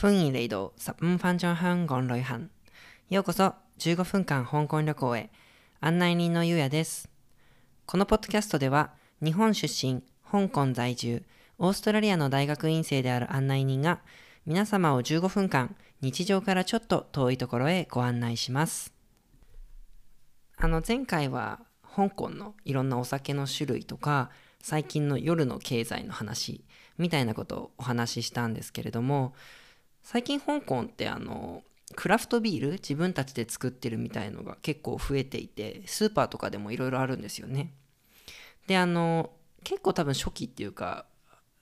歡迎嚟到十五分鐘香港旅行。ようこそ15分間香港旅行へ。案内人のゆうやです。このポッドキャストでは、日本出身、香港在住、オーストラリアの大学院生である案内人が、皆様を15分間、日常からちょっと遠いところへご案内します。あの、前回は、香港のいろんなお酒の種類とか、最近の夜の経済の話みたいなことをお話ししたんですけれども、最近香港ってあのクラフトビール自分たちで作ってるみたいのが結構増えていてスーパーとかでもいろいろあるんですよね。であの結構多分初期っていうか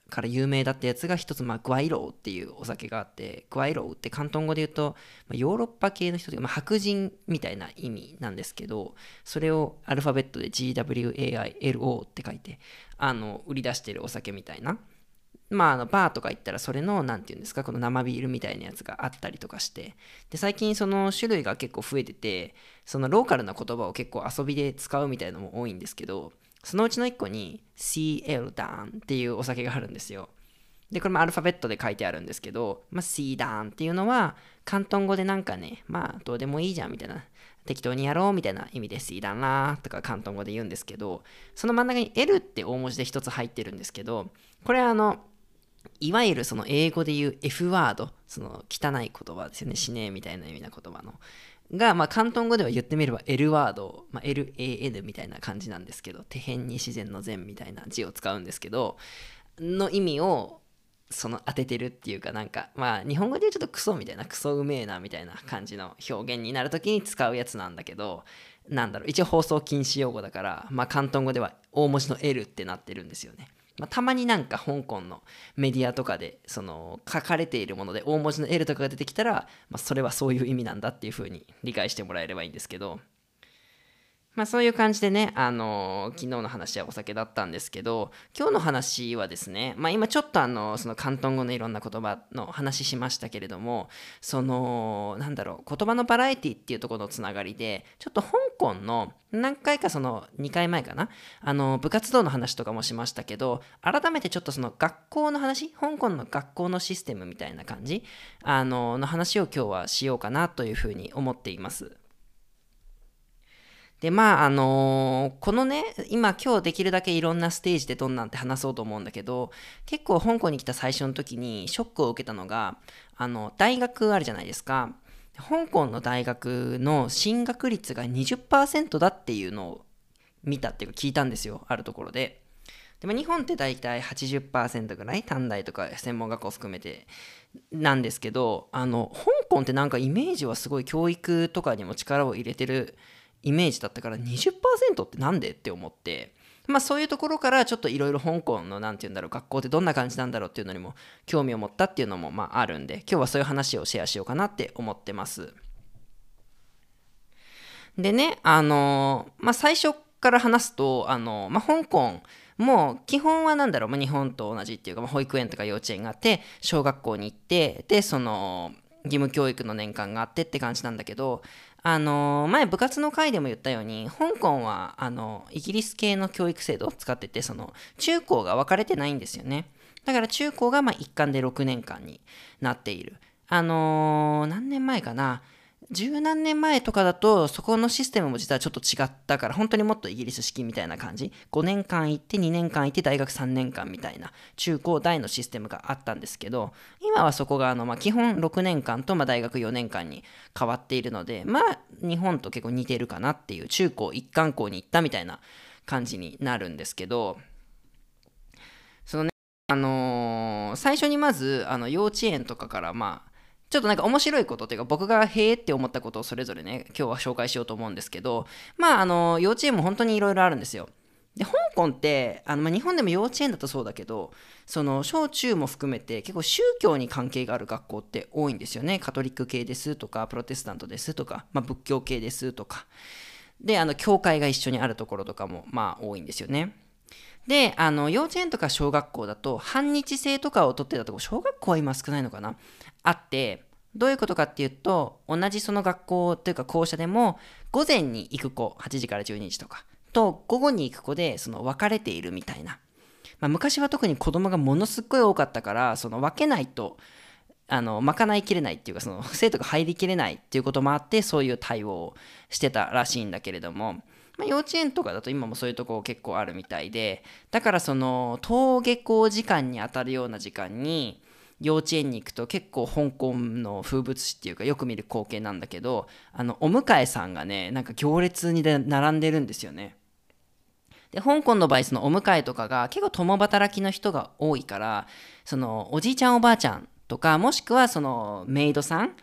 から有名だったやつが一つ、まあ、グワイローっていうお酒があってグワイローって広東語で言うと、まあ、ヨーロッパ系の人というか、まあ、白人みたいな意味なんですけどそれをアルファベットで GWAILO って書いてあの売り出してるお酒みたいな。まあ、あのバーとか行ったらそれの何て言うんですかこの生ビールみたいなやつがあったりとかして。で最近その種類が結構増えててそのローカルな言葉を結構遊びで使うみたいなのも多いんですけどそのうちの1個に CL ダーンっていうお酒があるんですよ。でこれもアルファベットで書いてあるんですけど、まあ、C ダーンっていうのは広東語でなんかねまあどうでもいいじゃんみたいな適当にやろうみたいな意味で C ダンなとか広東語で言うんですけどその真ん中に L って大文字で1つ入ってるんですけどこれあのいわゆるその英語で言う F ワード、その汚い言葉ですよね、死ねみたいな意味な言葉の。が、まあ、広東語では言ってみれば L ワード、まあ、LAN みたいな感じなんですけど、手辺に自然の善みたいな字を使うんですけど、の意味をその当ててるっていうかなんかまあ日本語で言うちょっとクソみたいなクソうめえなみたいな感じの表現になるときに使うやつなんだけどなんだろう一応放送禁止用語だからまあ広東語では大文字の L ってなってるんですよねまあ、たまになんか香港のメディアとかでその書かれているもので大文字の L とかが出てきたら、まあ、それはそういう意味なんだっていうふうに理解してもらえればいいんですけど、まあ、そういう感じでね、あのー、昨日の話はお酒だったんですけど今日の話はですね、まあ、今ちょっとあのその広東語のいろんな言葉の話しましたけれどもそのなんだろう言葉のバラエティっていうところのつながりでちょっと香港の何回かその2回前かなあの部活動の話とかもしましたけど改めてちょっとその学校の話香港の学校のシステムみたいな感じあのの話を今日はしようかなというふうに思っています。でまああのー、このね今今日できるだけいろんなステージでどんなんって話そうと思うんだけど結構香港に来た最初の時にショックを受けたのがあの大学あるじゃないですか。香港の大学の進学率が20%だっていうのを見たっていうか聞いたんですよあるところで。でも日本って大体80%ぐらい短大とか専門学校含めてなんですけどあの香港ってなんかイメージはすごい教育とかにも力を入れてるイメージだったから20%ってなんで？って思って。まあそういうところからちょっといろいろ香港の何て言うんだろう学校ってどんな感じなんだろうっていうのにも興味を持ったっていうのもまああるんで今日はそういう話をシェアしようかなって思ってます。でねあのまあ最初から話すとあのまあ香港もう基本は何だろう、まあ、日本と同じっていうか、まあ、保育園とか幼稚園があって小学校に行ってでその義務教育の年間があってって感じなんだけどあの前部活の回でも言ったように香港はあのイギリス系の教育制度を使っててその中高が分かれてないんですよね。だから中高がま一貫で6年間になっている。あの、何年前かな。十何年前とかだとそこのシステムも実はちょっと違ったから本当にもっとイギリス式みたいな感じ。5年間行って2年間行って大学3年間みたいな中高大のシステムがあったんですけど今はそこがあの、まあ、基本6年間と、まあ、大学4年間に変わっているのでまあ日本と結構似てるかなっていう中高一貫校に行ったみたいな感じになるんですけどそのねあのー、最初にまずあの幼稚園とかからまあちょっとなんか面白いことっていうか僕がへえって思ったことをそれぞれね今日は紹介しようと思うんですけどまああの幼稚園も本当にいろいろあるんですよ。で香港ってあの、まあ、日本でも幼稚園だとそうだけどその小中も含めて結構宗教に関係がある学校って多いんですよねカトリック系ですとかプロテスタントですとか、まあ、仏教系ですとかであの教会が一緒にあるところとかもまあ多いんですよね。であの幼稚園とか小学校だと半日制とかを取ってたとこ小学校は今少ないのかな？あってどういうことかっていうと同じその学校というか校舎でも午前に行く子8時から12時とかと午後に行く子でその分かれているみたいな、まあ、昔は特に子供がものすごい多かったからその分けないとあの賄いきれないっていうかその生徒が入りきれないっていうこともあってそういう対応をしてたらしいんだけれども、まあ、幼稚園とかだと今もそういうとこ結構あるみたいでだからその登下校時間にあたるような時間に幼稚園に行くと結構香港の風物詩っていうかよく見る光景なんだけどあのお迎えさんがねなんか行列に並んでるんですよね。で香港の場合そのお迎えとかが結構共働きの人が多いからそのおじいちゃんおばあちゃんとかもしくはそのメイドさん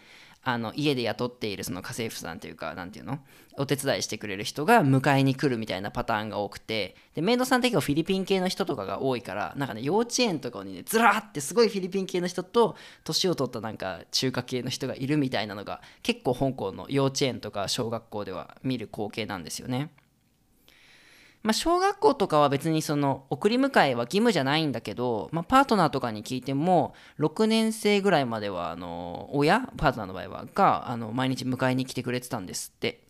あの家で雇っているその家政婦さんというか何ていうのお手伝いしてくれる人が迎えに来るみたいなパターンが多くてでメイドさんって結構フィリピン系の人とかが多いからなんかね幼稚園とかにねずらーってすごいフィリピン系の人と年を取ったなんか中華系の人がいるみたいなのが結構香港の幼稚園とか小学校では見る光景なんですよね。まあ、小学校とかは別にその送り迎えは義務じゃないんだけど、まあ、パートナーとかに聞いても6年生ぐらいまではあの親パートナーの場合はがあの毎日迎えに来てくれてたんですって、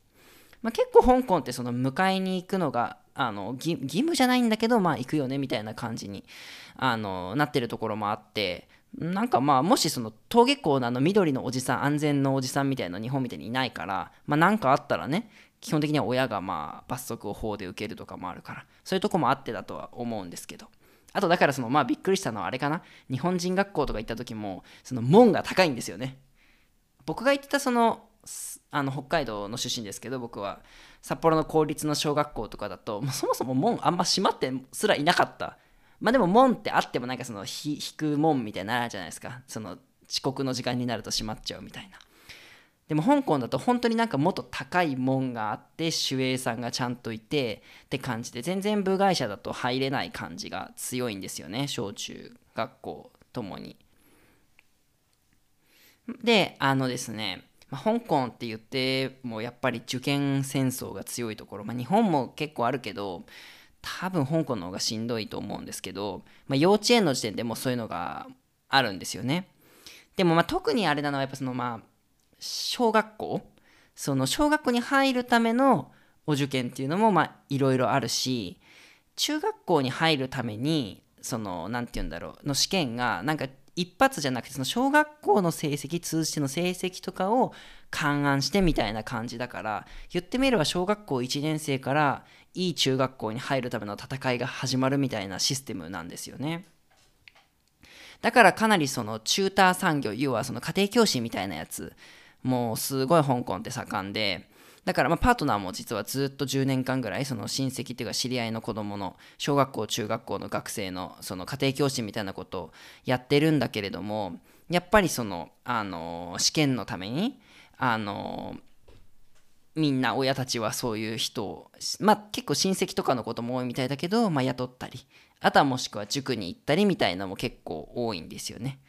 まあ、結構香港ってその迎えに行くのがあの義務じゃないんだけど、まあ、行くよねみたいな感じにあのなってるところもあってなんかまあもしその登下校のあの緑のおじさん安全のおじさんみたいな日本みたいにいないからまあなんかあったらね基本的には親がまあ罰則を法で受けるとかもあるからそういうとこもあってだとは思うんですけど。あとだからそのまあびっくりしたのはあれかな。日本人学校とか行った時もその門が高いんですよね。僕が行ってたそのあの北海道の出身ですけど僕は札幌の公立の小学校とかだともうそもそも門あんま閉まってすらいなかった。まあでも門ってあってもなんかその引く門みたいになるじゃないですか。その遅刻の時間になると閉まっちゃうみたいな。でも香港だと本当になんかもっと高い門があって守衛さんがちゃんといてって感じで全然部外者だと入れない感じが強いんですよね小中学校ともに。であのですね、ま、香港って言ってもやっぱり受験戦争が強いところ、まあ、日本も結構あるけど多分香港の方がしんどいと思うんですけど、まあ、幼稚園の時点でもそういうのがあるんですよね。でもま特にあれなのはやっぱそのまあ小学校その小学校に入るためのお受験っていうのもまあいろいろあるし中学校に入るためにその何て言うんだろうの試験がなんか一発じゃなくてその小学校の成績通じての成績とかを勘案してみたいな感じだから言ってみれば小学校1年生からいい中学校に入るための戦いが始まるみたいなシステムなんですよね。だからかなりそのチューター産業要はその家庭教師みたいなやつもうすごい香港って盛んで、だからまパートナーも実はずっと10年間ぐらいその親戚っていうか知り合いの子供の小学校中学校の学生のその家庭教師みたいなことをやってるんだけれどもやっぱりそのあの試験のためにあのみんな親たちはそういう人をまあ結構親戚とかのことも多いみたいだけど、まあ、雇ったりあとはもしくは塾に行ったりみたいなのも結構多いんですよね。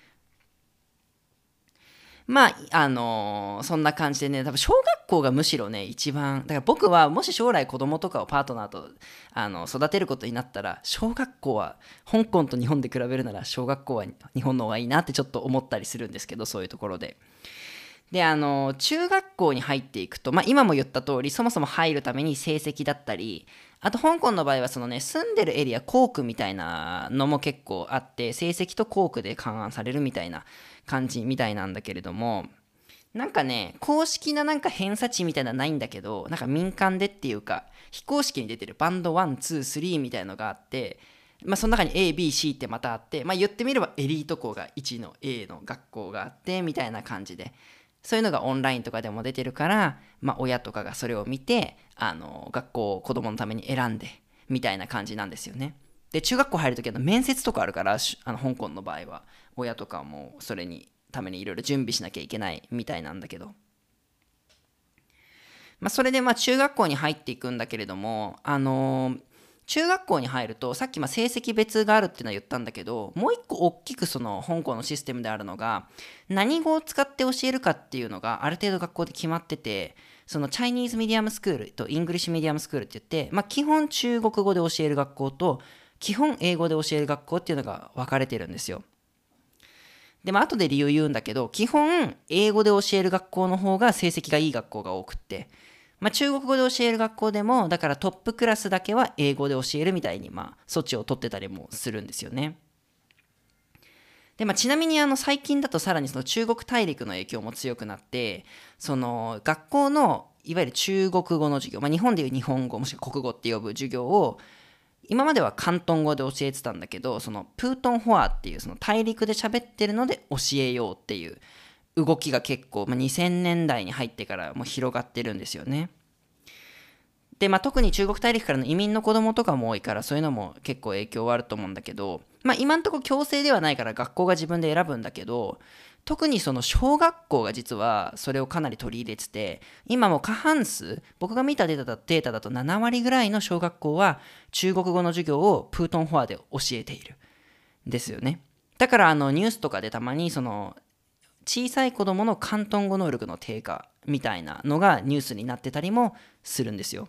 まあ、あのー、そんな感じでね、多分小学校がむしろね、一番、だから僕はもし将来子供とかをパートナーとあの育てることになったら、小学校は、香港と日本で比べるなら、小学校は日本の方がいいなってちょっと思ったりするんですけど、そういうところで。で、あの、中学校に入っていくと、まあ今も言った通り、そもそも入るために成績だったり、あと香港の場合はそのね、住んでるエリア、校区みたいなのも結構あって、成績と校区で勘案されるみたいな感じみたいなんだけれども、なんかね、公式ななんか偏差値みたいなのないんだけど、なんか民間でっていうか、非公式に出てるバンド1、2、3みたいのがあって、まあその中に A、B、C ってまたあって、まあ言ってみればエリート校が1の A の学校があってみたいな感じで、そういうのがオンラインとかでも出てるから、まあ親とかがそれを見て、あの、学校を子供のために選んで、みたいな感じなんですよね。で、中学校入るときは面接とかあるから、あの香港の場合は。親とかもそれにためにいろいろ準備しなきゃいけないみたいなんだけど。まあ、それでまあ中学校に入っていくんだけれども、あのー、中学校に入るとさっきま成績別があるっていうのは言ったんだけどもう一個大きくその香港のシステムであるのが何語を使って教えるかっていうのがある程度学校で決まっててその Chinese medium school と English medium school って言って、まあ、基本中国語で教える学校と基本英語で教える学校っていうのが分かれてるんですよ。でも後で理由言うんだけど、基本、英語で教える学校の方が成績がいい学校が多くって、まあ、中国語で教える学校でも、だからトップクラスだけは英語で教えるみたいに、まあ、措置を取ってたりもするんですよね。で、まあ、ちなみにあの最近だとさらにその中国大陸の影響も強くなってその学校のいわゆる中国語の授業、まあ、日本でいう日本語もしくは国語って呼ぶ授業を今までは広東語で教えてたんだけどそのプートンホアっていうその大陸で喋ってるので教えようっていう動きが結構、まあ、2000年代に入ってからもう広がってるんですよね。で、まあ、特に中国大陸からの移民の子供とかも多いからそういうのも結構影響はあると思うんだけど、まあ、今んとこ強制ではないから学校が自分で選ぶんだけど特にその小学校が実はそれをかなり取り入れてて今も過半数僕が見たデータだデータだと7割ぐらいの小学校は中国語の授業をプートンフォアで教えているですよねだからあのニュースとかでたまにその小さい子供の広東語能力の低下みたいなのがニュースになってたりもするんですよ。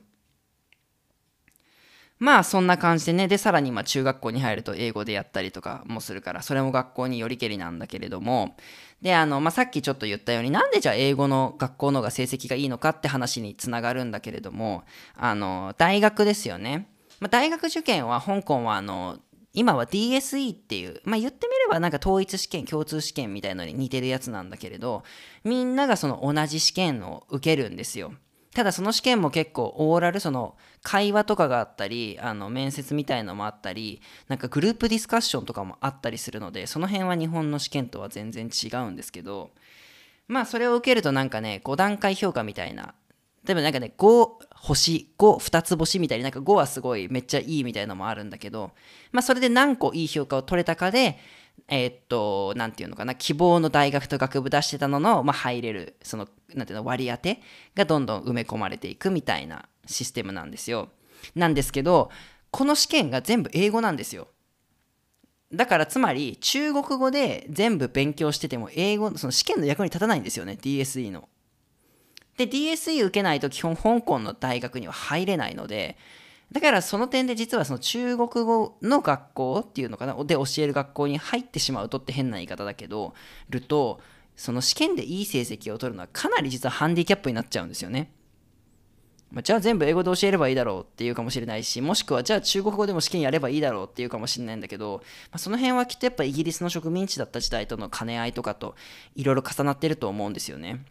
まあそんな感じでね。でさらにま中学校に入ると英語でやったりとかもするからそれも学校によりけりなんだけれども。であの、まあ、さっきちょっと言ったようになんでじゃあ英語の学校の方が成績がいいのかって話につながるんだけれどもあの大学ですよね、まあ、大学受験は香港はあの今は DSE っていう、まあ、言ってみればなんか統一試験共通試験みたいのに似てるやつなんだけれどみんながその同じ試験を受けるんですよ。ただその試験も結構オーラルその会話とかがあったりあの面接みたいのもあったりなんかグループディスカッションとかもあったりするのでその辺は日本の試験とは全然違うんですけどまあそれを受けるとなんかね5段階評価みたいな例えばなんかね5星52つ星みたいになんか5はすごいめっちゃいいみたいなのもあるんだけどまあそれで何個いい評価を取れたかでえー、っと、なんていうのかな、希望の大学と学部出してたのの、まあ、入れる、その、なんていうの、割り当てがどんどん埋め込まれていくみたいなシステムなんですよ。なんですけど、この試験が全部英語なんですよ。だからつまり中国語で全部勉強してても英語その試験の役に立たないんですよね DSE の。で DSE 受けないと基本香港の大学には入れないのでだからその点で実はその中国語の学校っていうのかなで教える学校に入ってしまうとって変な言い方だけどるとその試験でいい成績を取るのはかなり実はハンディキャップになっちゃうんですよね。まあ、じゃあ全部英語で教えればいいだろうっていうかもしれないしもしくはじゃあ中国語でも試験やればいいだろうっていうかもしれないんだけど、まあ、その辺はきっとやっぱイギリスの植民地だった時代との兼ね合いとかといろいろ重なってると思うんですよね。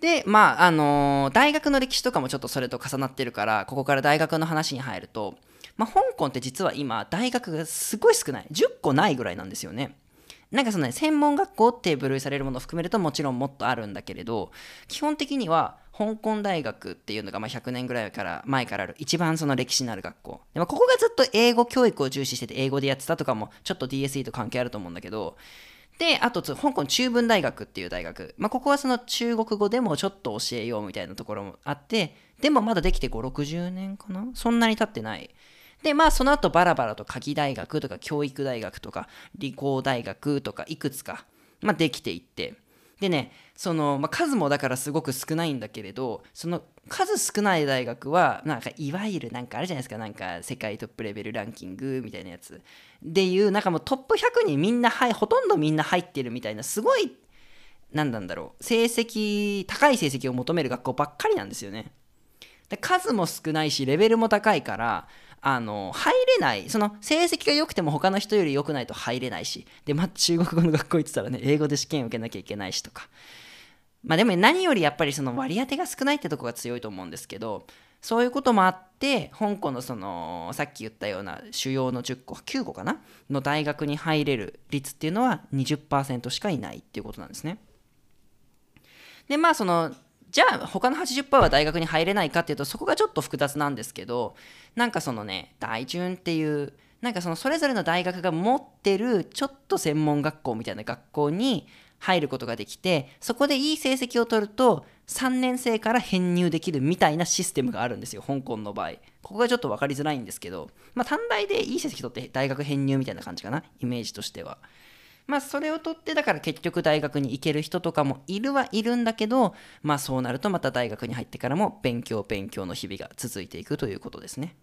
で、まあ、あのー、大学の歴史とかもちょっとそれと重なってるから、ここから大学の話に入ると、まあ、香港って実は今、大学がすごい少ない。10個ないぐらいなんですよね。なんかそのね、専門学校って部類されるものを含めるともちろんもっとあるんだけれど、基本的には香港大学っていうのがまあ100年ぐらいから前からある一番その歴史のある学校。でもここがずっと英語教育を重視してて英語でやってたとかもちょっと DSE と関係あると思うんだけど、で、あと、香港中文大学っていう大学。まあ、ここはその中国語でもちょっと教えようみたいなところもあって、でもまだできて5、60年かな？そんなに経ってない。で、まあ、その後バラバラと鍵大学とか教育大学とか理工大学とかいくつか、まあ、できていって。でね、その、まあ、数もだからすごく少ないんだけれど、その数少ない大学は、なんかいわゆるなんかあるじゃないですか、なんか世界トップレベルランキングみたいなやつ。でいう、なんかもうトップ100にみんな、はい、ほとんどみんな入ってるみたいな、すごい、なんなんだろう、成績、高い成績を求める学校ばっかりなんですよね。で数も少ないし、レベルも高いから、あの入れない。その成績が良くても他の人より良くないと入れないし。で、まあ、中国語の学校行ってたらね英語で試験受けなきゃいけないしとか。まあでも何よりやっぱりその割り当てが少ないってとこが強いと思うんですけどそういうこともあって香港のそのさっき言ったような主要の10個9個かな？の大学に入れる率っていうのは20%しかいないっていうことなんですね。でまあそのじゃあ他の80%は大学に入れないかっていうとそこがちょっと複雑なんですけどなんかそのね大順っていうなんかそのそれぞれの大学が持ってるちょっと専門学校みたいな学校に入ることができてそこでいい成績を取ると3年生から編入できるみたいなシステムがあるんですよ香港の場合。ここがちょっと分かりづらいんですけどまあ短大でいい成績取って大学編入みたいな感じかなイメージとしては。まあそれを取ってだから結局大学に行ける人とかもいるはいるんだけどまあそうなるとまた大学に入ってからも勉強勉強の日々が続いていくということですね。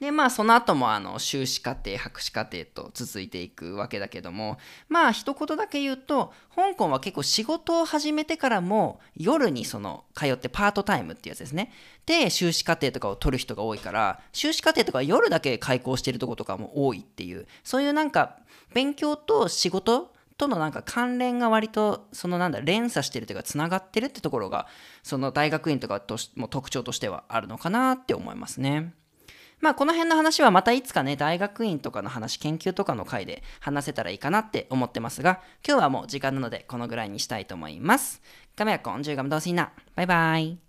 で、まあ、その後も、あの、修士課程、博士課程と続いていくわけだけども、まあ、一言だけ言うと、香港は結構仕事を始めてからも、夜にその、通ってパートタイムっていうやつですね。で、修士課程とかを取る人が多いから、修士課程とか夜だけ開講してるとことかも多いっていう、そういうなんか、勉強と仕事とのなんか関連が割とそのなんだ連鎖してるというかつながってるってところがその大学院とかとも特徴としてはあるのかなって思いますね。まあこの辺の話はまたいつかね大学院とかの話研究とかの回で話せたらいいかなって思ってますが今日はもう時間なのでこのぐらいにしたいと思います。カメラコン10ガムドーシーナバイバイ